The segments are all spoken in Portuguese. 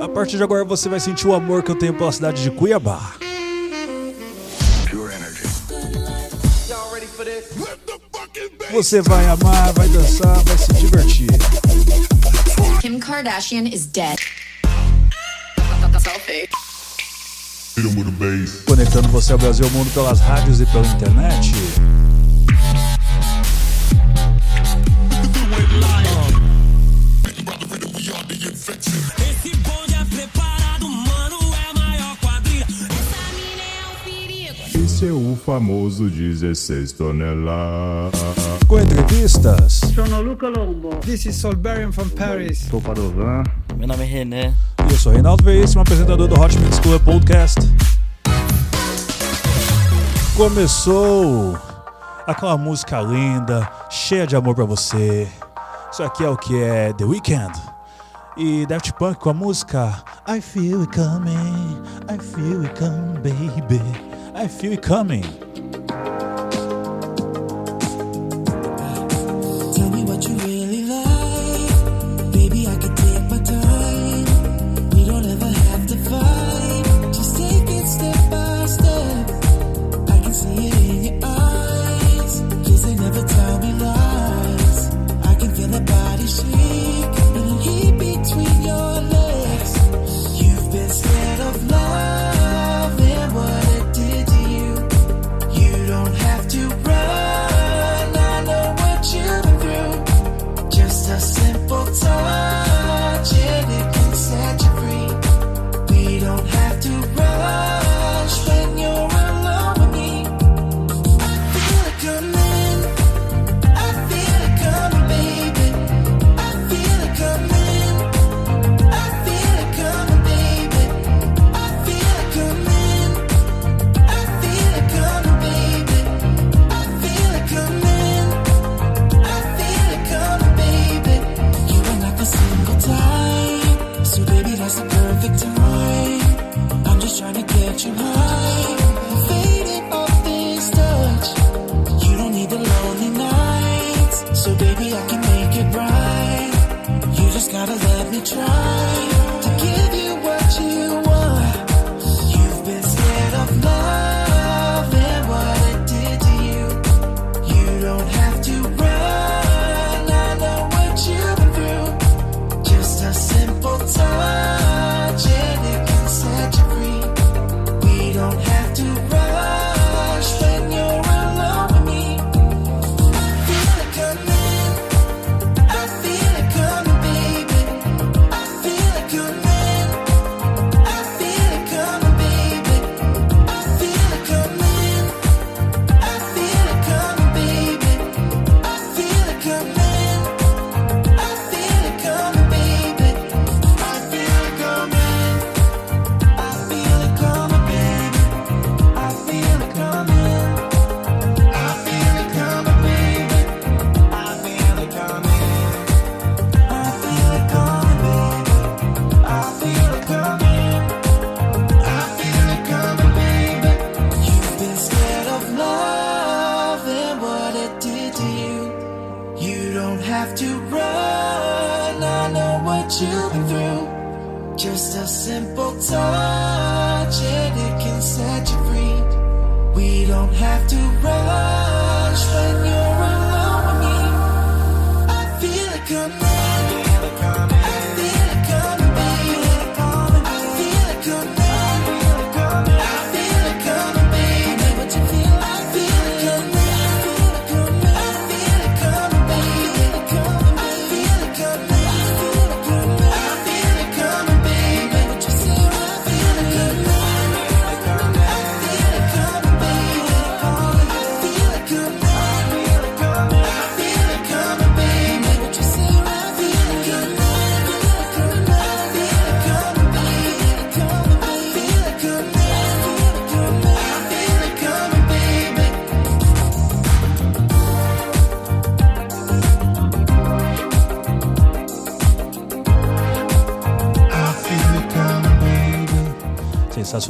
A partir de agora você vai sentir o amor que eu tenho pela cidade de Cuiabá. Você vai amar, vai dançar, vai se divertir. Kim Kardashian is dead. Conectando você ao Brasil e ao mundo pelas rádios e pela internet. famoso 16 toneladas. Com entrevistas. Sono Luca Lombo. This is Solberian from Paris. Sou Padovan. Meu nome é René. E eu sou Reinaldo Veríssimo, apresentador do Hot Mix Club Podcast. Começou aquela música linda, cheia de amor para você. Isso aqui é o que é The Weeknd e Daft Punk com a música I Feel It Coming, I Feel It Coming, Baby. I feel it coming.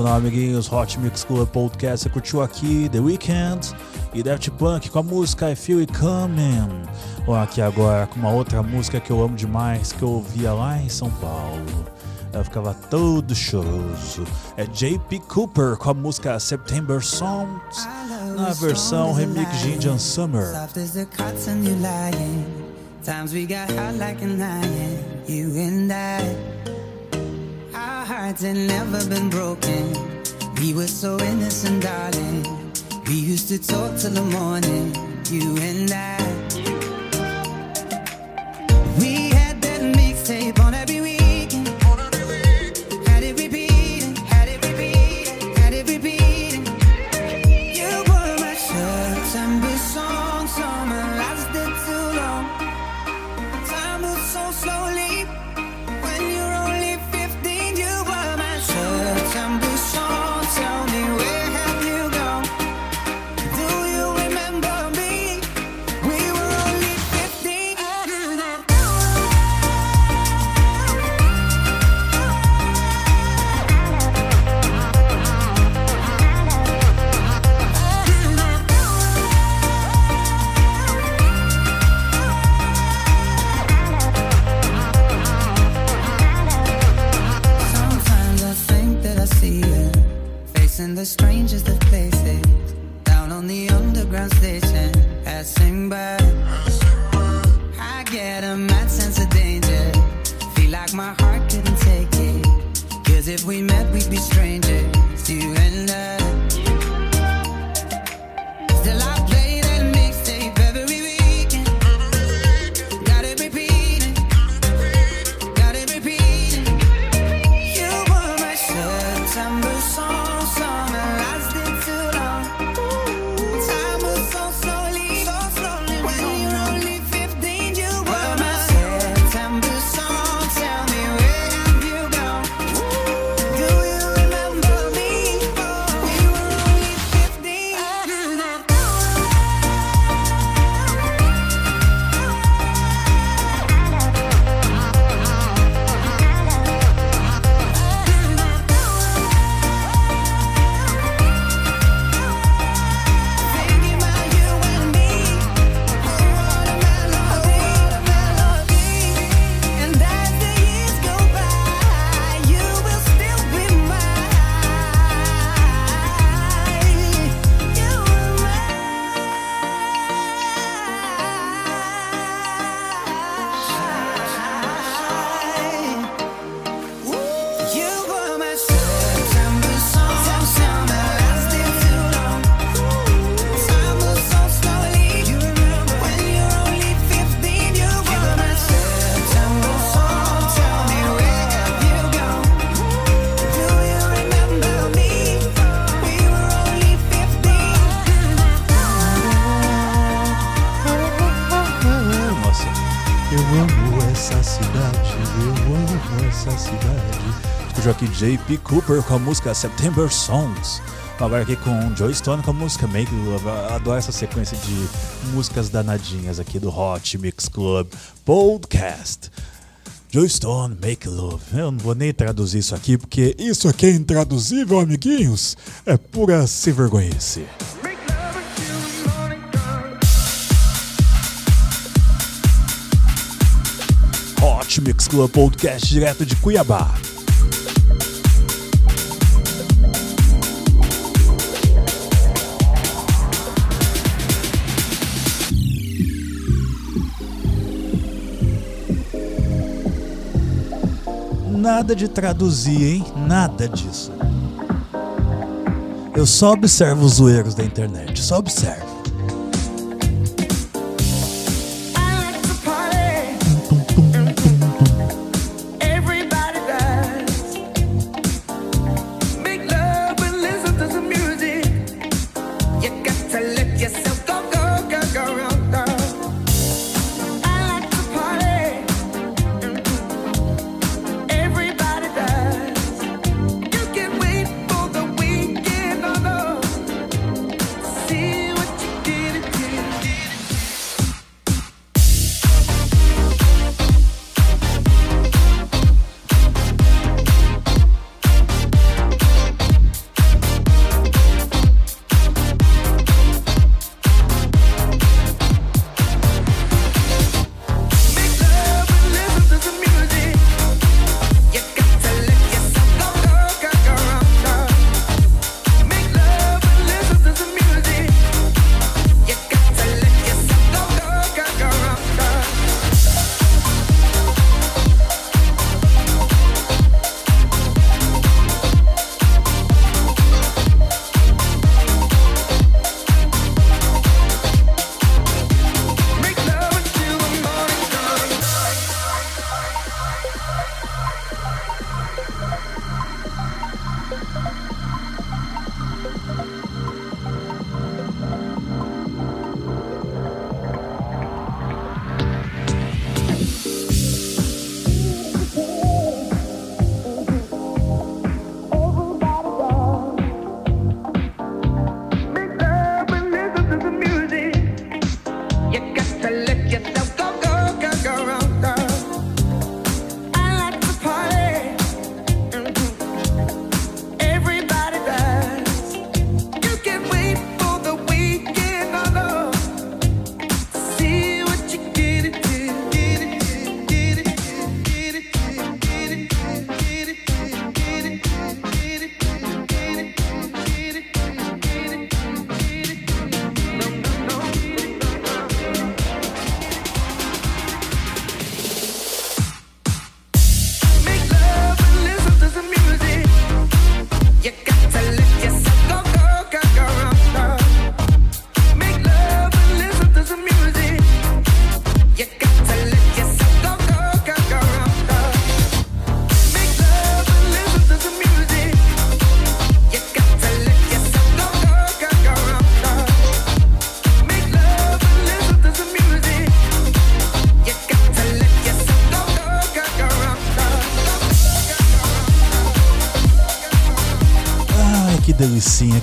Olá, amiguinhos. Hot Mix Club Podcast. Você curtiu aqui The Weeknd e Daft Punk com a música I Feel It Coming. Ou aqui agora com uma outra música que eu amo demais, que eu ouvia lá em São Paulo. Eu ficava todo choroso. É J.P. Cooper com a música September Songs na versão remix de Indian Summer. Times we got hot like a nine, you and I. Hearts had never been broken. We were so innocent, darling. We used to talk till the morning. You and I. JP Cooper com a música September Songs. Agora aqui com Joe Stone com a música Make Love. Adoro essa sequência de músicas danadinhas aqui do Hot Mix Club Podcast. Joe Stone, Make Love. Eu não vou nem traduzir isso aqui, porque isso aqui é intraduzível, amiguinhos. É pura se vergonhice. Hot Mix Club Podcast direto de Cuiabá. Nada de traduzir, hein? Nada disso. Eu só observo os erros da internet, só observo.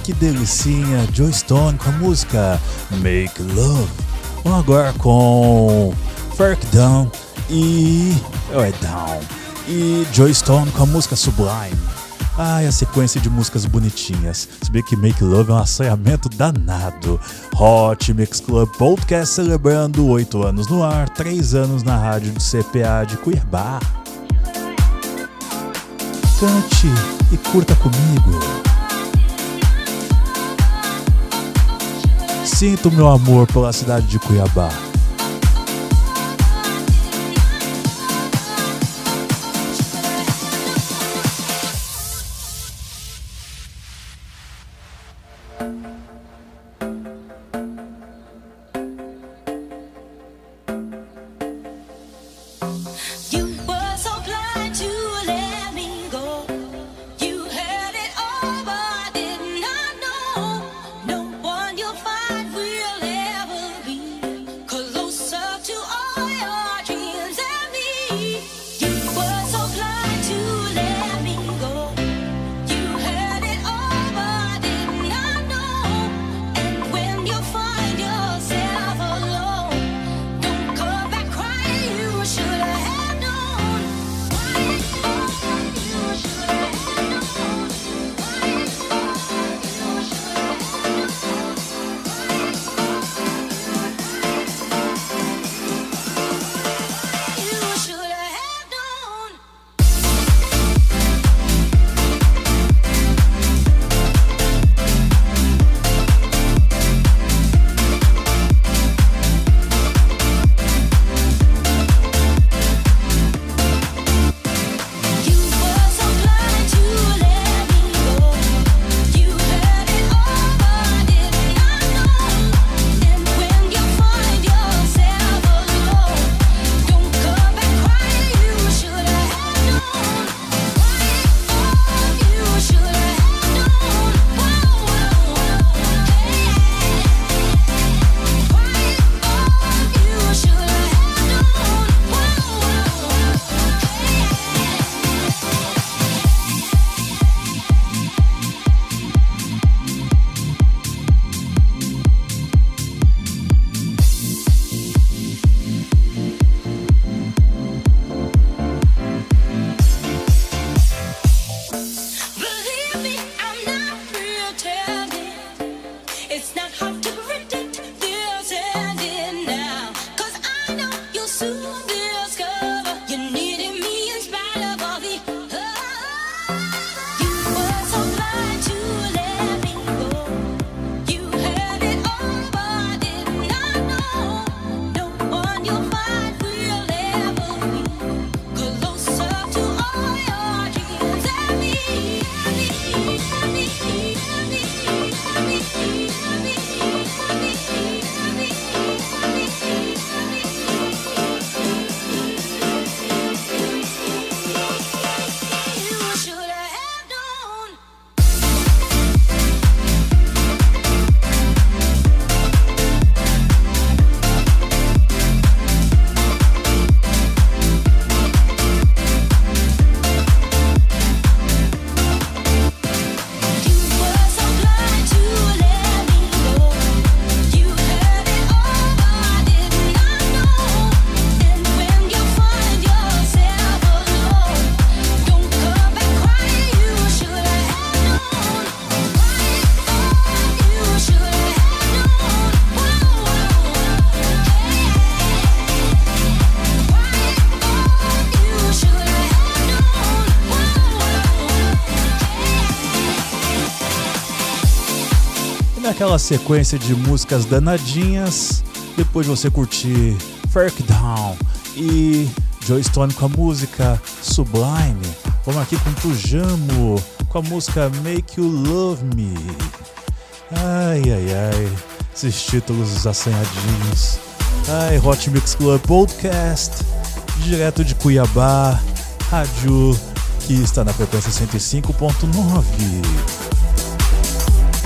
Que delicinha. Joe Stone com a música Make Love. Vamos agora com Ferk Down e. Oh, é Down. E Joe Stone com a música Sublime. Ai, a sequência de músicas bonitinhas. Se bem que Make Love é um assanhamento danado. Hot Mix Club Podcast celebrando 8 anos no ar, 3 anos na rádio de CPA de Cuiabá. Cante e curta comigo. Sinto meu amor pela cidade de Cuiabá. Naquela sequência de músicas danadinhas, depois de você curtir Ferk Down e Joe Stone com a música Sublime, vamos aqui com Tujamo com a música Make You Love Me. Ai, ai, ai, esses títulos assanhadinhos. Ai, Hot Mix Club Podcast, direto de Cuiabá, rádio que está na frequência 105.9.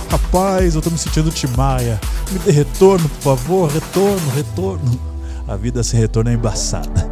Rapaz, eu tô me sentindo Timaya. Me dê retorno, por favor. Retorno, retorno. A vida sem retorno é embaçada.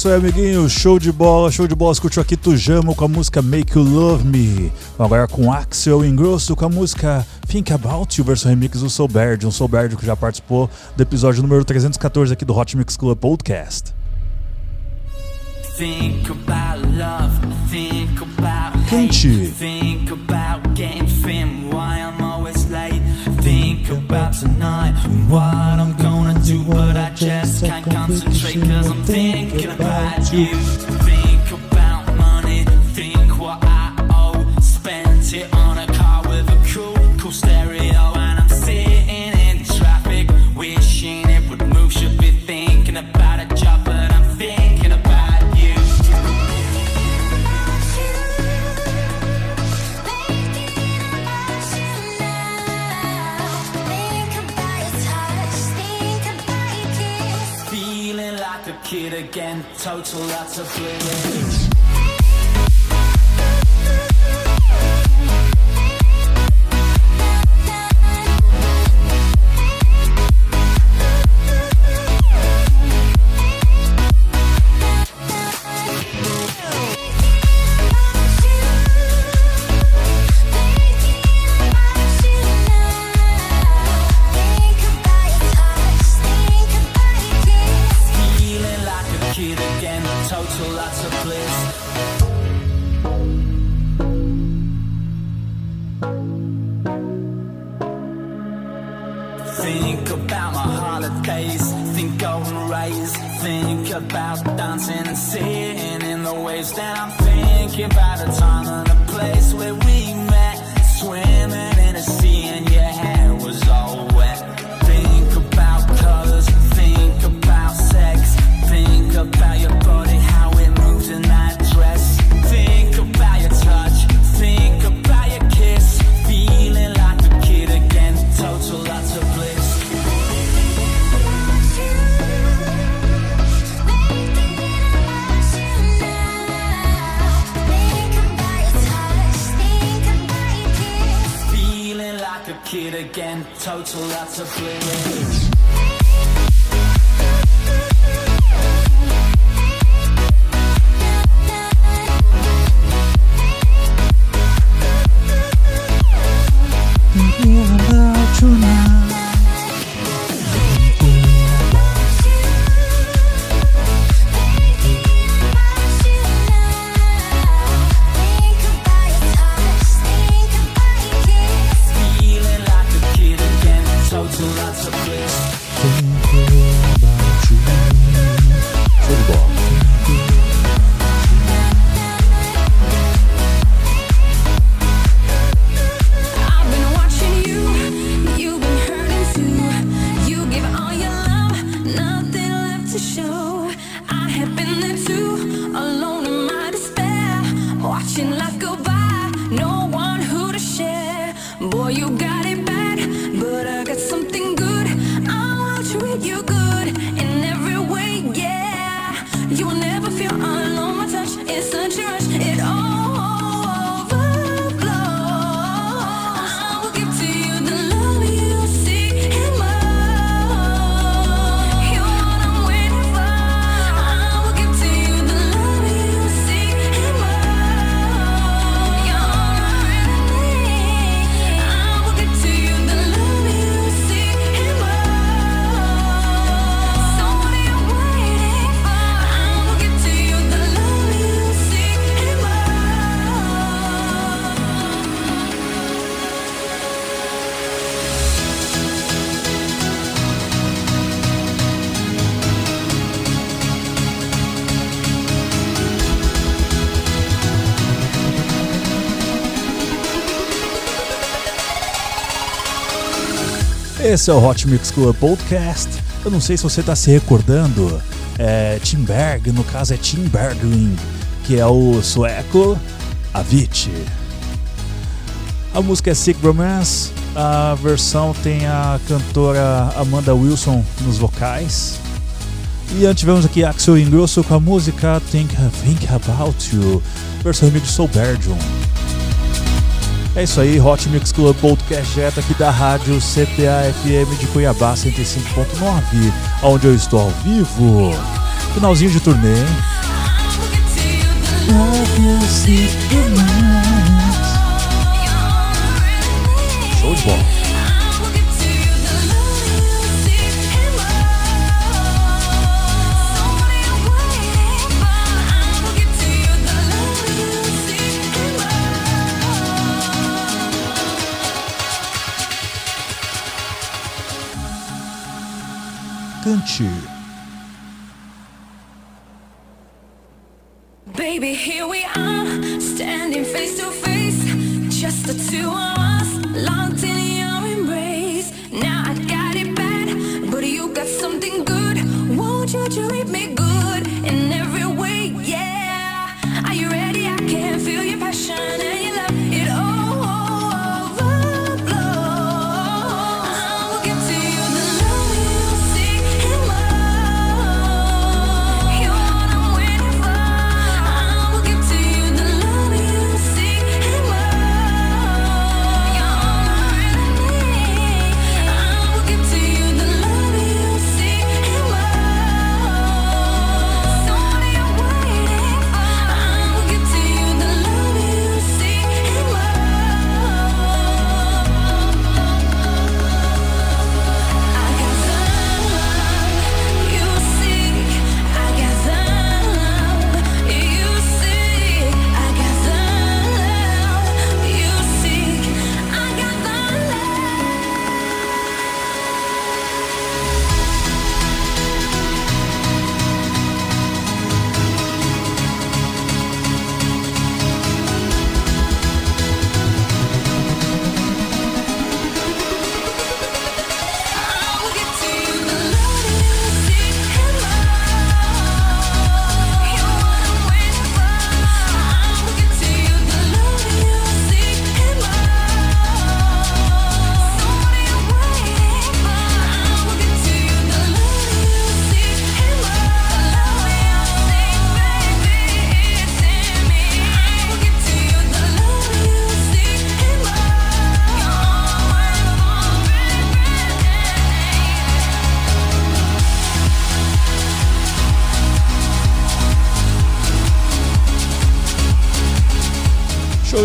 isso aí, amiguinho. Show de bola, show de bola. Escutou aqui Tujamo com a música Make You Love Me. Agora com Axel Ingrosso com a música Think About You, versão remix do Soulbird. Um Soulbird que já participou do episódio número 314 aqui do Hot Mix Club Podcast. Think about love, think about hate, Quente. Think about about tonight and what I'm gonna do, but I just can't concentrate cause I'm thinking about you. total lots of bleeding Esse é o Hot Mix Club Podcast. Eu não sei se você está se recordando, é Timberg, no caso é Tim Bergling, que é o sueco Avicii. A música é Sick Romance, a versão tem a cantora Amanda Wilson nos vocais. E antes tivemos aqui Axel Ingrosso com a música Think, Think About You, versão remix Soul Berdium. É isso aí, Hot Mix Club Podcast direto aqui da rádio CTA FM de Cuiabá 105.9, onde eu estou ao vivo. Finalzinho de turnê. Show de bola. marcante. Baby, here we are, standing face to face, just the two of us.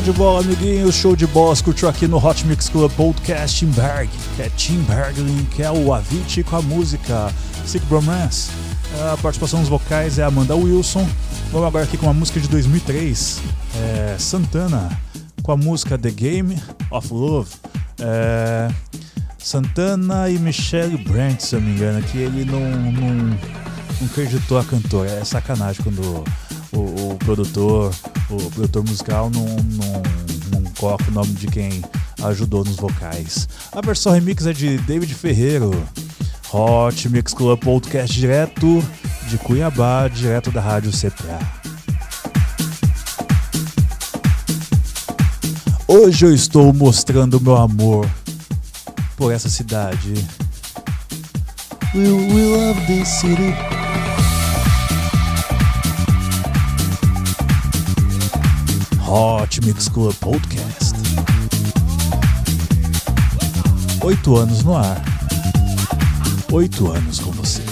De bola, amiguinhos, show de bola. Curtiu aqui no Hot Mix Club Podcast Timberg, que é Tim Berglin, que é o Avicii com a música Sick Bromance. A participação nos vocais é Amanda Wilson. Vamos agora aqui com uma música de 2003, é Santana, com a música The Game of Love. É, Santana e Michelle Brandt, se eu não me engano, que ele não, não, não acreditou a cantora. É sacanagem quando o, o produtor, o produtor musical não, não, não coloca o nome de quem ajudou nos vocais. A versão remix é de David Ferreiro. Hot Mix Club Podcast direto de Cuiabá, direto da Rádio CPA. Hoje eu estou mostrando meu amor por essa cidade. We, we love this city. Hot Mix Club Podcast. Oito anos no ar. Oito anos com você.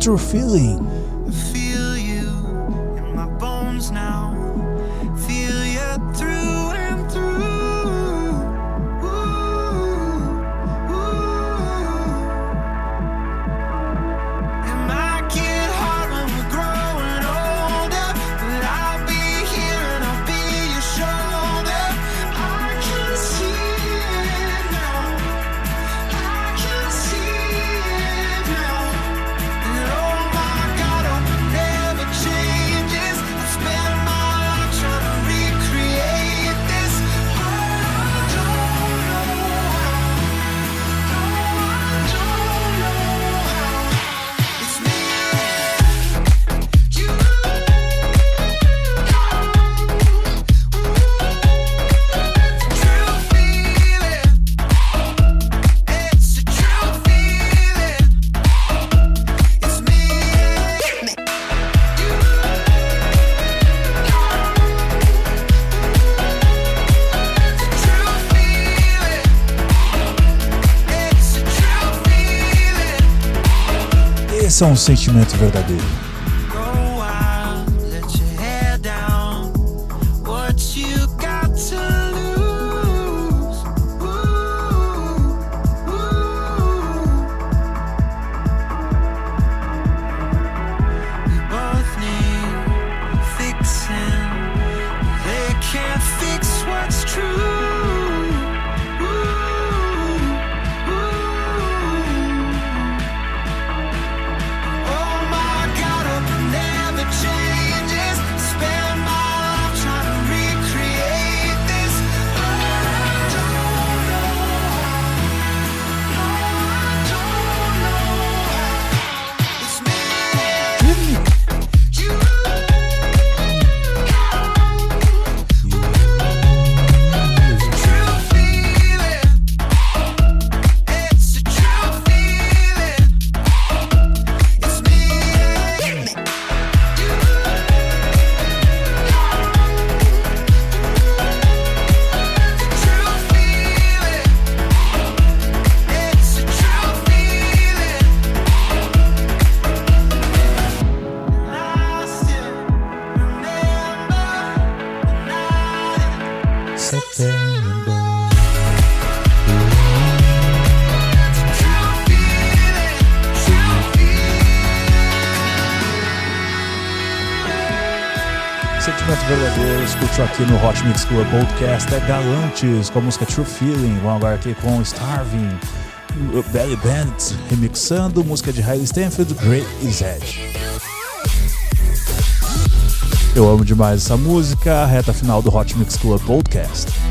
what you're feeling. são é um sentimento verdadeiro. aqui no Hot Mix Club Podcast é Galantes, com a música True Feeling. Vamos agora aqui com Starving, Belly Band remixando, música de Riley Stanfield, Great Is Edge. Eu amo demais essa música, reta final do Hot Mix Club Podcast.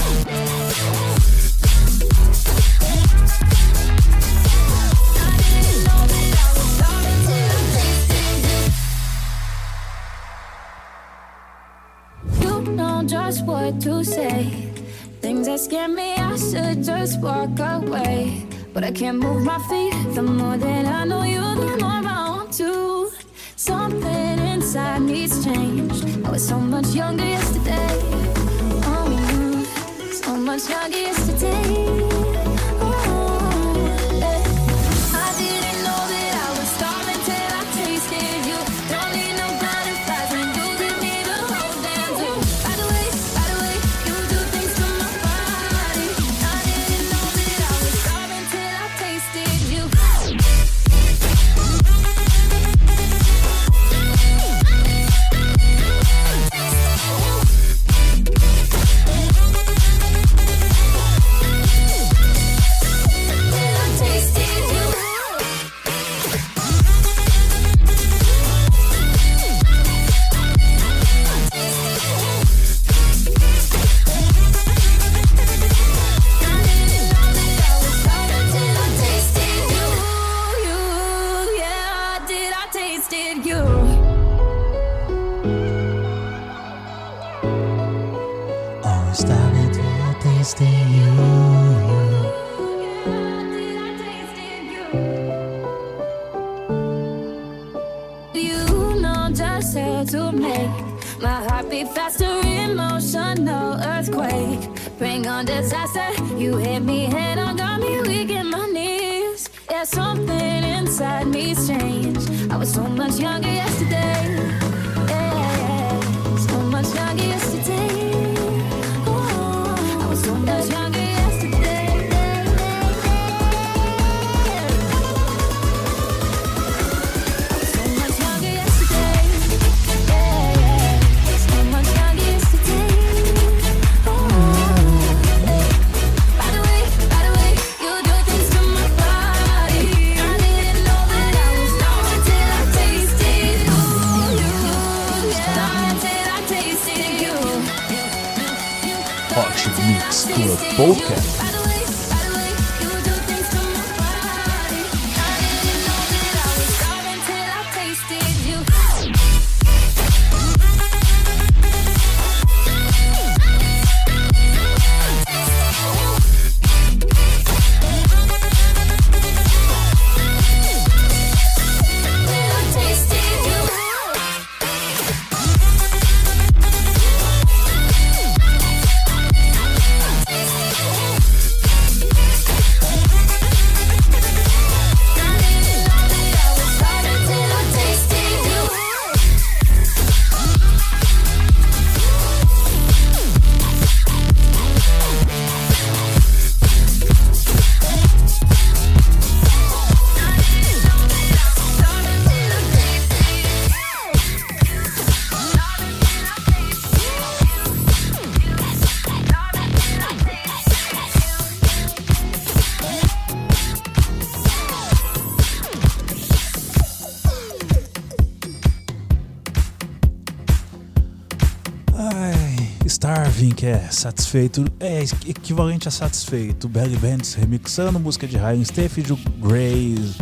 que é satisfeito, é equivalente a satisfeito. Belly Bands remixando música de Ryan Steffield, Grace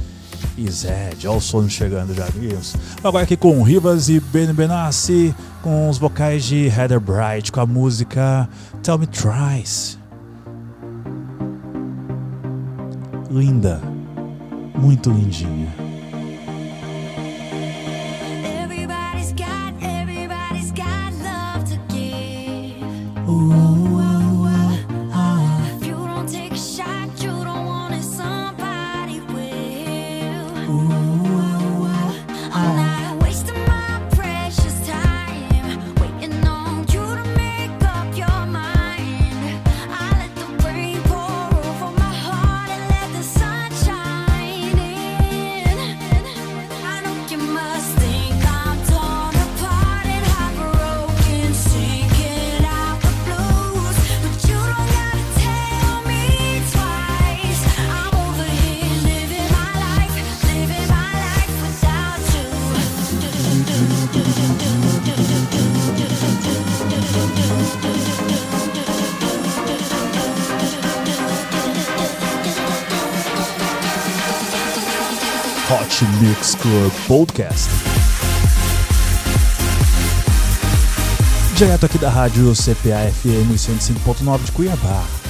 e Zed. Olha o sono chegando já, amigos. Agora aqui com Rivas e Ben Benassi, com os vocais de Heather Bright, com a música Tell Me Tries. Linda, muito lindinha. Comics Club Podcast. Direto aqui da rádio CPA FM 105.9 de Cuiabá.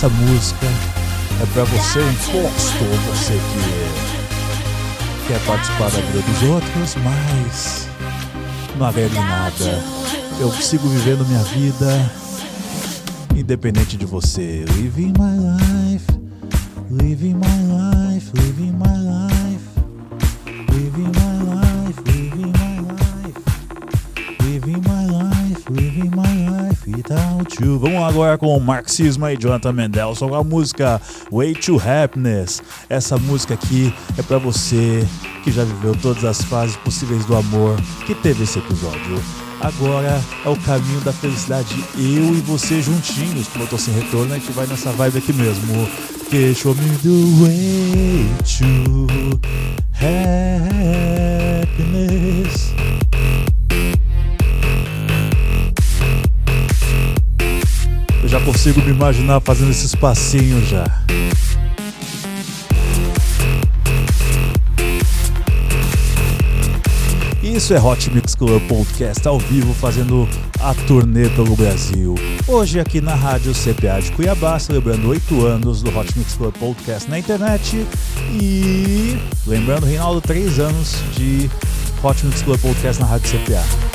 Essa música é pra você imposto, você que quer participar da vida dos outros, mas não agrega em nada. Eu sigo vivendo minha vida independente de você. Living my life, living my life, living my life, Vamos agora com o Marxismo e Jonathan Mendelssohn com a música Way to Happiness. Essa música aqui é pra você que já viveu todas as fases possíveis do amor que teve esse episódio. Agora é o caminho da felicidade, eu e você juntinhos. Como eu tô sem retorno, a gente vai nessa vibe aqui mesmo. Que show me the way to happiness. Já consigo me imaginar fazendo esses passinhos já. Isso é Hot Mix Club Podcast ao vivo fazendo a turnê pelo Brasil. Hoje aqui na Rádio CPA de Cuiabá, celebrando 8 anos do Hot Mix Club Podcast na internet. E lembrando, Reinaldo, 3 anos de Hot Mix Club Podcast na Rádio CPA.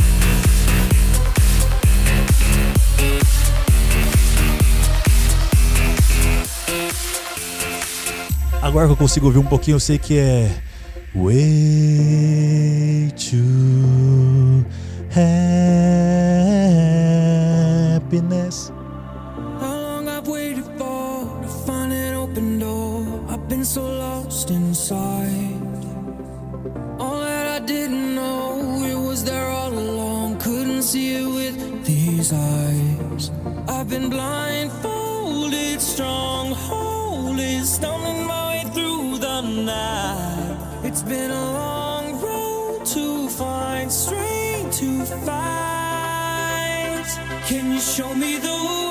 Agora que eu consigo ouvir um pouquinho, eu sei que é Way to happiness. How long I've waited for to find an open door. I've been so lost inside. All that I didn't know, it was there all along. Couldn't see it with these eyes. I've been blindfolded, strongholded, stumbling my way through the night. It's been a long road to find strength to fight. Can you show me the way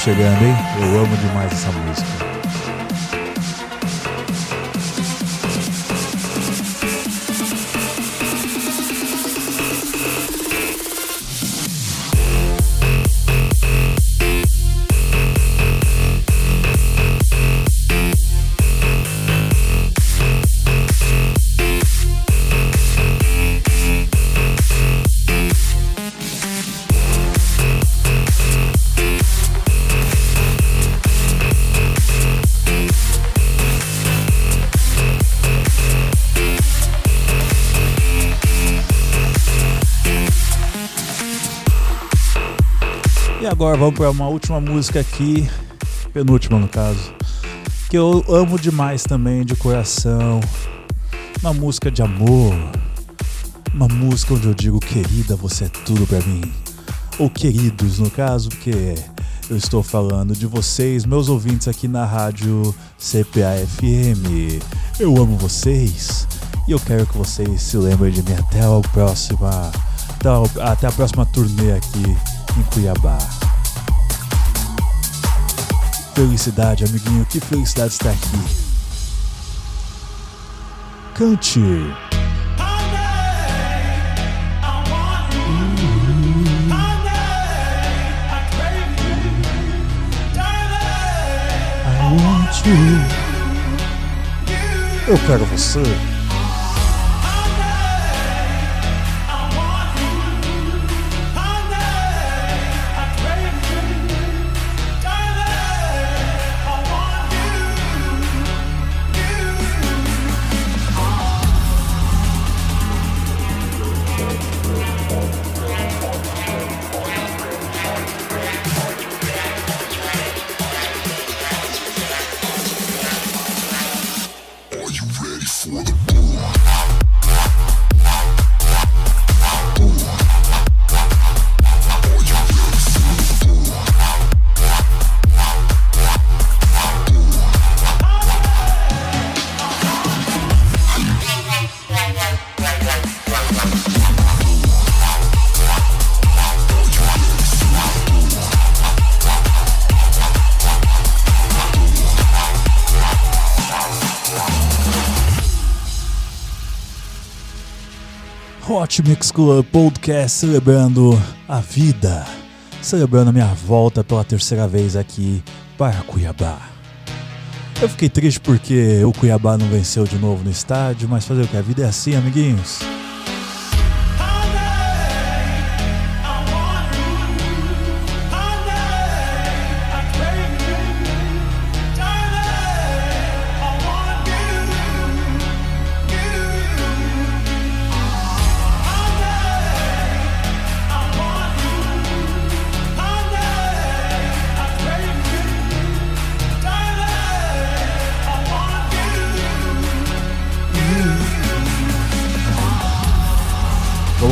chegando, hein? Eu amo demais essa. E vamos para uma última música aqui, penúltima no caso, que eu amo demais também de coração. Uma música de amor, uma música onde eu digo querida, você é tudo pra mim. Ou queridos no caso, porque eu estou falando de vocês, meus ouvintes aqui na rádio CPA FM. Eu amo vocês E eu quero que vocês se lembrem de mim até a próxima, até a próxima turnê aqui em Cuiabá. Felicidade, amiguinho, que felicidade estar aqui. Cante. You. Eu quero você. Hot Mix Club Podcast celebrando a vida, celebrando a minha volta pela terceira vez aqui para Cuiabá. Eu fiquei triste porque o Cuiabá não venceu de novo no estádio, mas fazer o que? A vida é assim, amiguinhos.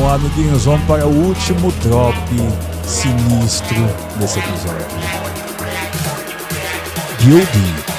Amiguinhos, vamos para o último drop sinistro desse episódio. Guilty.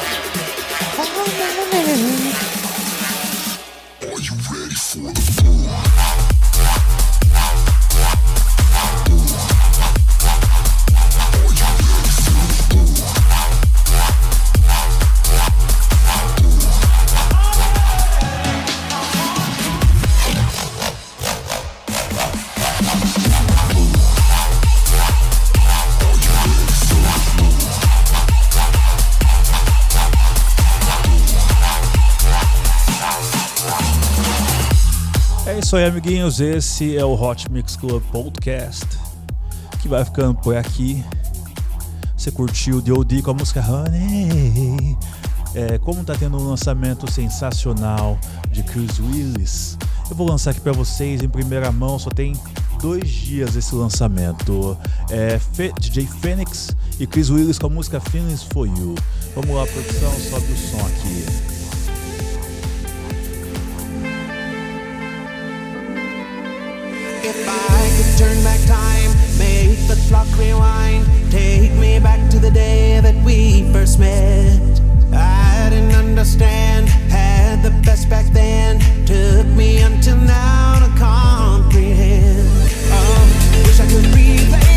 Isso aí, amiguinhos. Esse é o Hot Mix Club Podcast que vai ficando por aqui. Você curtiu o D.O.D. com a música Honey? É, como tá tendo um lançamento sensacional de Chris Willis, eu vou lançar aqui para vocês em primeira mão. Só tem dois dias esse lançamento. É Fe- DJ Phoenix e Chris Willis com a música Feelings for You. Vamos lá, produção, sobe o som aqui. The clock rewind, take me back to the day that we first met. I didn't understand, had the best back then, took me until now to comprehend. Oh, wish I could replace,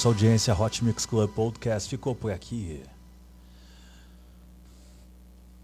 sua audiência. Hot Mix Club Podcast ficou por aqui.